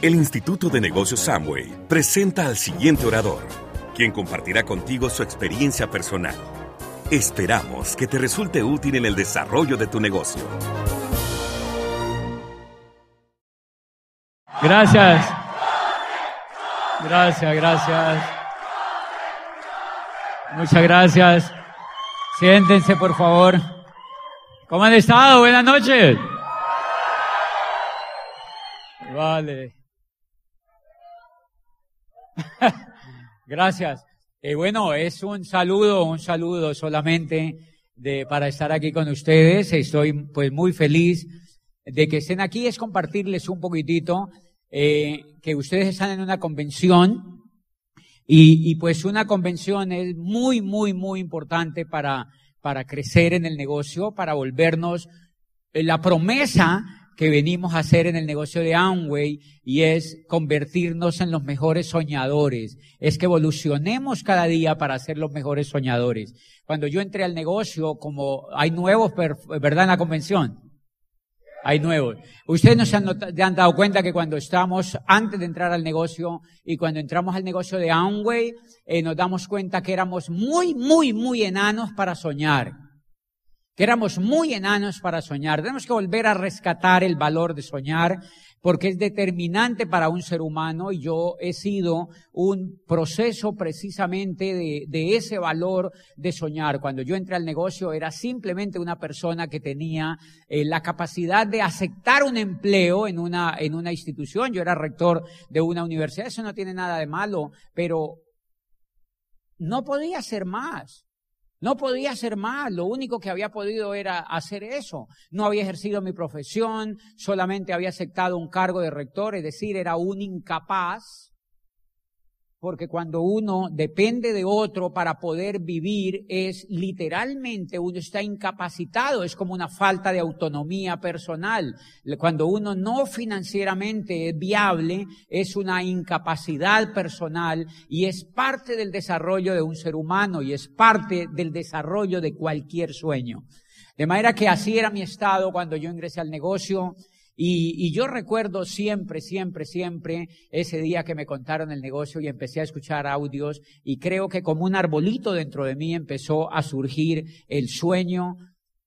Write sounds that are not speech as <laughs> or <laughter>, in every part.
El Instituto de Negocios Samway presenta al siguiente orador, quien compartirá contigo su experiencia personal. Esperamos que te resulte útil en el desarrollo de tu negocio. Gracias. Gracias, gracias. Muchas gracias. Siéntense, por favor. ¿Cómo han estado? Buenas noches. Vale. <laughs> Gracias. Eh, bueno, es un saludo, un saludo solamente de, para estar aquí con ustedes. Estoy pues muy feliz de que estén aquí. Es compartirles un poquitito eh, que ustedes están en una convención y, pues una convención es muy, muy, muy importante para, para crecer en el negocio, para volvernos eh, la promesa que venimos a hacer en el negocio de Amway y es convertirnos en los mejores soñadores. Es que evolucionemos cada día para ser los mejores soñadores. Cuando yo entré al negocio, como hay nuevos, ¿verdad? En la convención. Hay nuevos. Ustedes nos han, han dado cuenta que cuando estamos antes de entrar al negocio y cuando entramos al negocio de Amway, eh, nos damos cuenta que éramos muy, muy, muy enanos para soñar que éramos muy enanos para soñar. Tenemos que volver a rescatar el valor de soñar porque es determinante para un ser humano y yo he sido un proceso precisamente de, de, ese valor de soñar. Cuando yo entré al negocio era simplemente una persona que tenía eh, la capacidad de aceptar un empleo en una, en una institución. Yo era rector de una universidad, eso no tiene nada de malo, pero no podía ser más. No podía hacer más, lo único que había podido era hacer eso. No había ejercido mi profesión, solamente había aceptado un cargo de rector, es decir, era un incapaz porque cuando uno depende de otro para poder vivir, es literalmente uno está incapacitado, es como una falta de autonomía personal. Cuando uno no financieramente es viable, es una incapacidad personal y es parte del desarrollo de un ser humano y es parte del desarrollo de cualquier sueño. De manera que así era mi estado cuando yo ingresé al negocio y, yo recuerdo siempre, siempre, siempre ese día que me contaron el negocio y empecé a escuchar audios y creo que como un arbolito dentro de mí empezó a surgir el sueño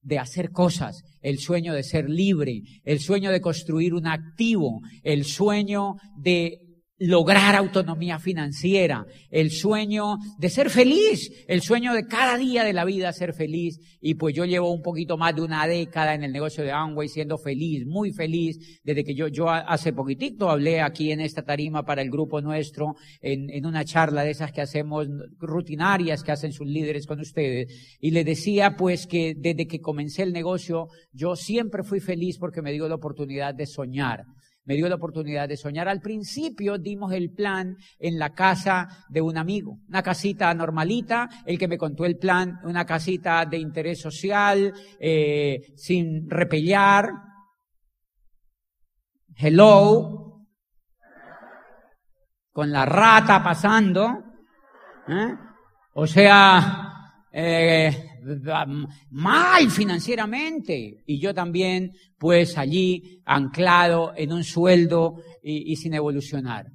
de hacer cosas, el sueño de ser libre, el sueño de construir un activo, el sueño de lograr autonomía financiera, el sueño de ser feliz, el sueño de cada día de la vida ser feliz. Y pues yo llevo un poquito más de una década en el negocio de Amway siendo feliz, muy feliz, desde que yo, yo hace poquitito hablé aquí en esta tarima para el grupo nuestro, en, en una charla de esas que hacemos rutinarias que hacen sus líderes con ustedes. Y le decía pues que desde que comencé el negocio, yo siempre fui feliz porque me dio la oportunidad de soñar me dio la oportunidad de soñar. Al principio dimos el plan en la casa de un amigo, una casita normalita, el que me contó el plan, una casita de interés social, eh, sin repellar. Hello, con la rata pasando. ¿eh? O sea, eh, mal financieramente. Y yo también, pues allí, anclado en un sueldo y, sin evolucionar.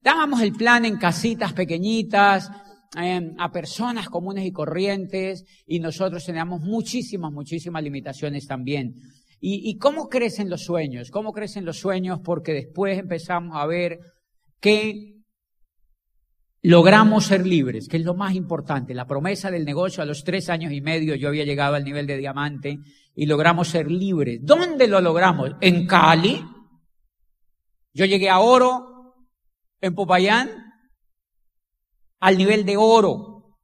Dábamos el plan en casitas pequeñitas, em, a personas comunes y corrientes, y nosotros teníamos muchísimas, muchísimas limitaciones también. ¿Y, ¿Y cómo crecen los sueños? ¿Cómo crecen los sueños? Porque después empezamos a ver que logramos ser libres, que es lo más importante. La promesa del negocio a los tres años y medio yo había llegado al nivel de diamante y logramos ser libres. ¿Dónde lo logramos? En Cali. Yo llegué a oro en Popayán al nivel de oro.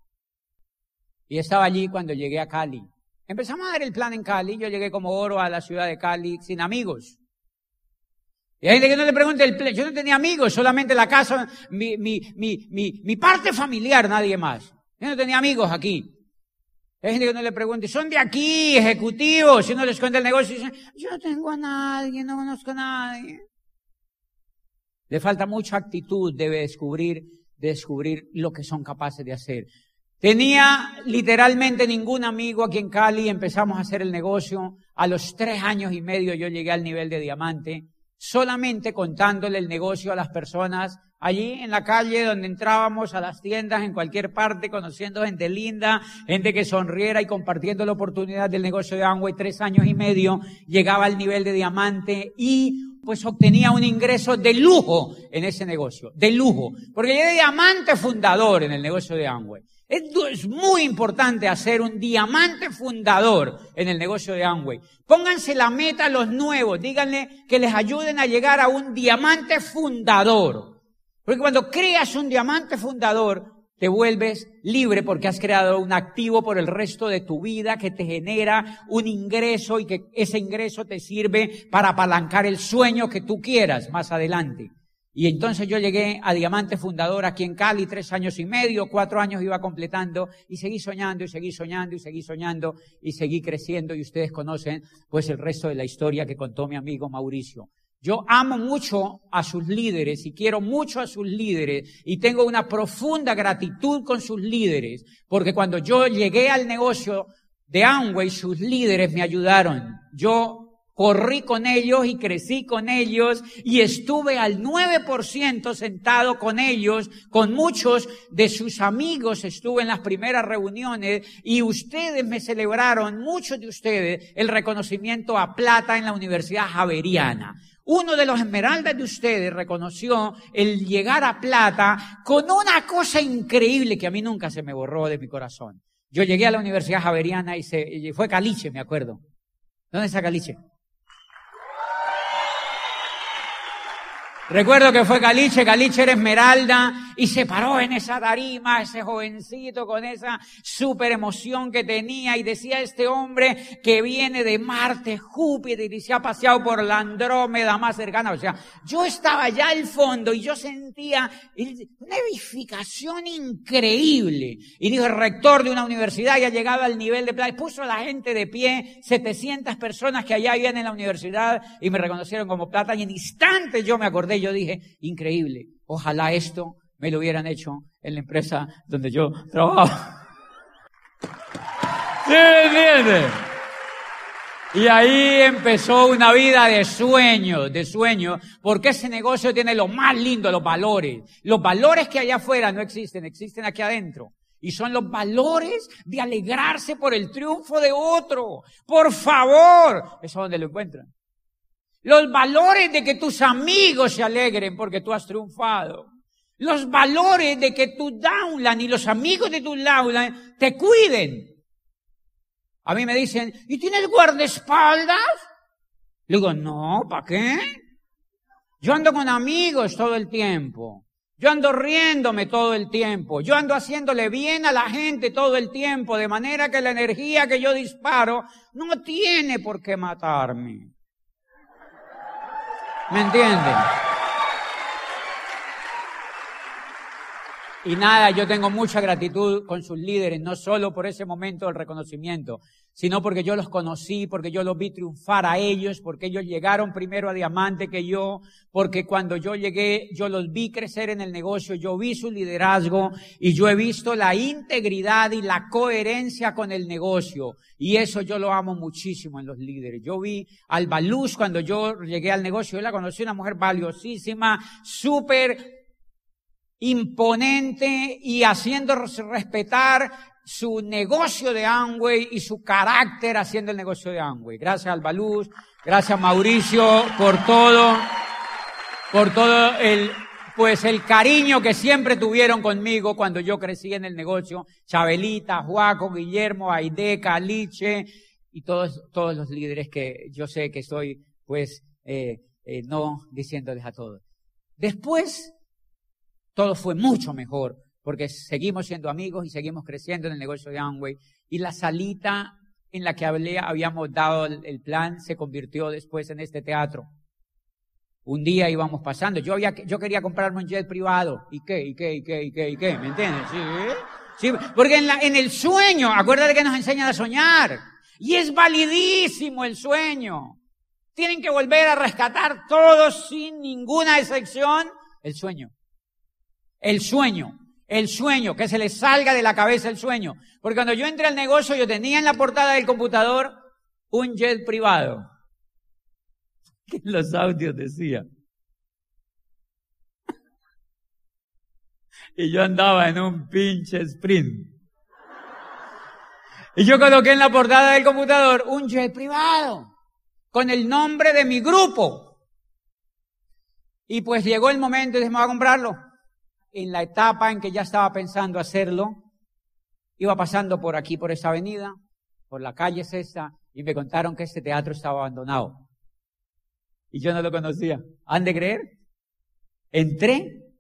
Y estaba allí cuando llegué a Cali. Empezamos a dar el plan en Cali. Yo llegué como oro a la ciudad de Cali sin amigos. Y hay gente que no le pregunte el plan. Yo no tenía amigos, solamente la casa, mi, mi, mi, mi, parte familiar, nadie más. Yo no tenía amigos aquí. Hay gente que no le pregunte, son de aquí, ejecutivos, si uno les cuenta el negocio, dicen, yo no tengo a nadie, no conozco a nadie. Le falta mucha actitud, debe descubrir, descubrir lo que son capaces de hacer. Tenía literalmente ningún amigo aquí en Cali, empezamos a hacer el negocio. A los tres años y medio yo llegué al nivel de diamante solamente contándole el negocio a las personas allí en la calle donde entrábamos a las tiendas en cualquier parte, conociendo gente linda, gente que sonriera y compartiendo la oportunidad del negocio de Amway, tres años y medio, llegaba al nivel de diamante y pues obtenía un ingreso de lujo en ese negocio, de lujo, porque llegué diamante fundador en el negocio de Amway. Es muy importante hacer un diamante fundador en el negocio de Amway. Pónganse la meta a los nuevos, díganle que les ayuden a llegar a un diamante fundador. Porque cuando creas un diamante fundador, te vuelves libre porque has creado un activo por el resto de tu vida que te genera un ingreso y que ese ingreso te sirve para apalancar el sueño que tú quieras más adelante. Y entonces yo llegué a Diamante Fundador aquí en Cali, tres años y medio, cuatro años iba completando y seguí soñando y seguí soñando y seguí soñando y seguí creciendo y ustedes conocen pues el resto de la historia que contó mi amigo Mauricio. Yo amo mucho a sus líderes y quiero mucho a sus líderes y tengo una profunda gratitud con sus líderes porque cuando yo llegué al negocio de Amway, sus líderes me ayudaron. Yo corrí con ellos y crecí con ellos y estuve al 9% sentado con ellos, con muchos de sus amigos estuve en las primeras reuniones y ustedes me celebraron, muchos de ustedes, el reconocimiento a plata en la Universidad Javeriana. Uno de los esmeraldas de ustedes reconoció el llegar a plata con una cosa increíble que a mí nunca se me borró de mi corazón. Yo llegué a la Universidad Javeriana y, se, y fue Caliche, me acuerdo. ¿Dónde está Caliche? Recuerdo que fue Caliche, Caliche era Esmeralda y se paró en esa tarima, ese jovencito con esa super emoción que tenía y decía este hombre que viene de Marte, Júpiter y se ha paseado por la Andrómeda más cercana. O sea, yo estaba allá al fondo y yo sentía una edificación increíble. Y dijo, el rector de una universidad ya llegado al nivel de plata, puso a la gente de pie, 700 personas que allá vivían en la universidad y me reconocieron como plata y en instantes yo me acordé yo dije, increíble, ojalá esto me lo hubieran hecho en la empresa donde yo trabajo. <laughs> ¿Sí me Y ahí empezó una vida de sueño, de sueño, porque ese negocio tiene lo más lindo, los valores. Los valores que allá afuera no existen, existen aquí adentro. Y son los valores de alegrarse por el triunfo de otro. Por favor, eso es donde lo encuentran. Los valores de que tus amigos se alegren porque tú has triunfado. Los valores de que tu downline y los amigos de tu downline te cuiden. A mí me dicen, ¿y tienes guardaespaldas? Le digo, no, ¿para qué? Yo ando con amigos todo el tiempo. Yo ando riéndome todo el tiempo. Yo ando haciéndole bien a la gente todo el tiempo, de manera que la energía que yo disparo no tiene por qué matarme. ¿Me entienden? Y nada, yo tengo mucha gratitud con sus líderes, no solo por ese momento del reconocimiento, sino porque yo los conocí, porque yo los vi triunfar a ellos, porque ellos llegaron primero a diamante que yo, porque cuando yo llegué, yo los vi crecer en el negocio, yo vi su liderazgo y yo he visto la integridad y la coherencia con el negocio. Y eso yo lo amo muchísimo en los líderes. Yo vi al Baluz cuando yo llegué al negocio, yo la conocí una mujer valiosísima, súper imponente y haciendo respetar su negocio de Amway y su carácter haciendo el negocio de Amway. Gracias Albaluz, gracias Mauricio por todo, por todo el, pues el cariño que siempre tuvieron conmigo cuando yo crecí en el negocio. Chabelita, Juaco, Guillermo, Aide, Caliche y todos, todos los líderes que yo sé que estoy, pues, eh, eh, no diciéndoles a todos. Después, todo fue mucho mejor porque seguimos siendo amigos y seguimos creciendo en el negocio de Amway. Y la salita en la que hablé, habíamos dado el, plan, se convirtió después en este teatro. Un día íbamos pasando, yo, quería comprarme un jet privado. ¿Y qué? ¿Y qué? ¿Y qué? ¿Y qué? ¿Y qué? ¿Me entiendes? Sí, porque en, en el sueño, acuérdate que nos enseñan a soñar. Y es validísimo el sueño. Tienen que volver a rescatar todos sin ninguna excepción el sueño. El sueño el sueño, que se le salga de la cabeza el sueño. Porque cuando yo entré al negocio, yo tenía en la portada del computador un jet privado. <laughs> que los audios decía. <laughs> Y yo andaba en un pinche sprint. Y yo coloqué en la portada del computador un jet privado con el nombre de mi grupo. Y pues llegó el momento y dije, me a comprarlo. En la etapa en que ya estaba pensando hacerlo, iba pasando por aquí, por esta avenida, por la calle es esta, y me contaron que este teatro estaba abandonado. Y yo no lo conocía. ¿Han de creer? Entré,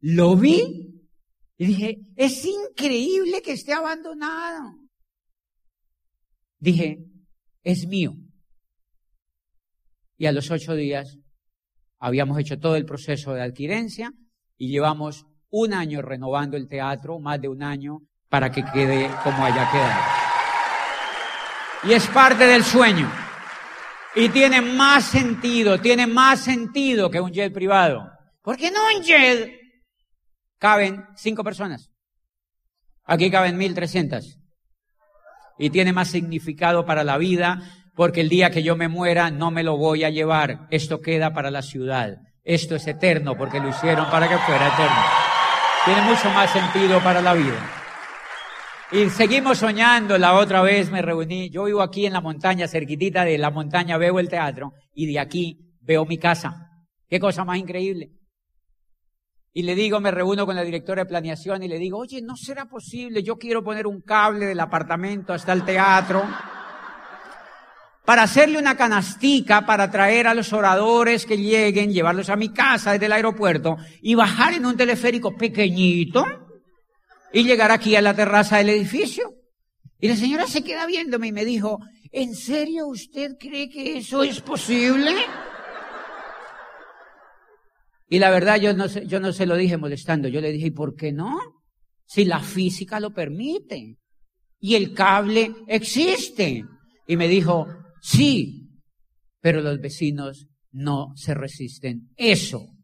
lo vi y dije, es increíble que esté abandonado. Dije, es mío. Y a los ocho días habíamos hecho todo el proceso de adquirencia y llevamos un año renovando el teatro, más de un año, para que quede como haya quedado. Y es parte del sueño. Y tiene más sentido, tiene más sentido que un jet privado. Porque no un jet caben cinco personas. Aquí caben mil trescientas. Y tiene más significado para la vida porque el día que yo me muera no me lo voy a llevar. Esto queda para la ciudad. Esto es eterno porque lo hicieron para que fuera eterno. Tiene mucho más sentido para la vida. Y seguimos soñando. La otra vez me reuní. Yo vivo aquí en la montaña, cerquitita de la montaña, veo el teatro y de aquí veo mi casa. Qué cosa más increíble. Y le digo, me reúno con la directora de planeación y le digo, oye, ¿no será posible? Yo quiero poner un cable del apartamento hasta el teatro para hacerle una canastica para traer a los oradores que lleguen, llevarlos a mi casa desde el aeropuerto y bajar en un teleférico pequeñito y llegar aquí a la terraza del edificio. Y la señora se queda viéndome y me dijo, ¿en serio usted cree que eso es posible? Y la verdad yo no, yo no se lo dije molestando, yo le dije, ¿y por qué no? Si la física lo permite y el cable existe. Y me dijo, sí, pero los vecinos no se resisten. Eso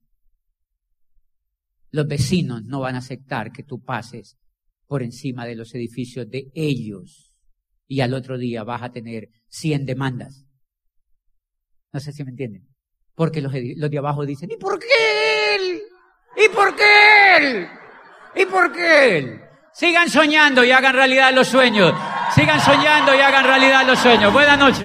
los vecinos no van a aceptar que tú pases por encima de los edificios de ellos y al otro día vas a tener 100 demandas. No sé si me entienden. Porque los, los de abajo dicen, ¿y por qué él? ¿Y por qué él? ¿Y por qué él? Sigan soñando y hagan realidad los sueños. Sigan soñando y hagan realidad los sueños. Buenas noches.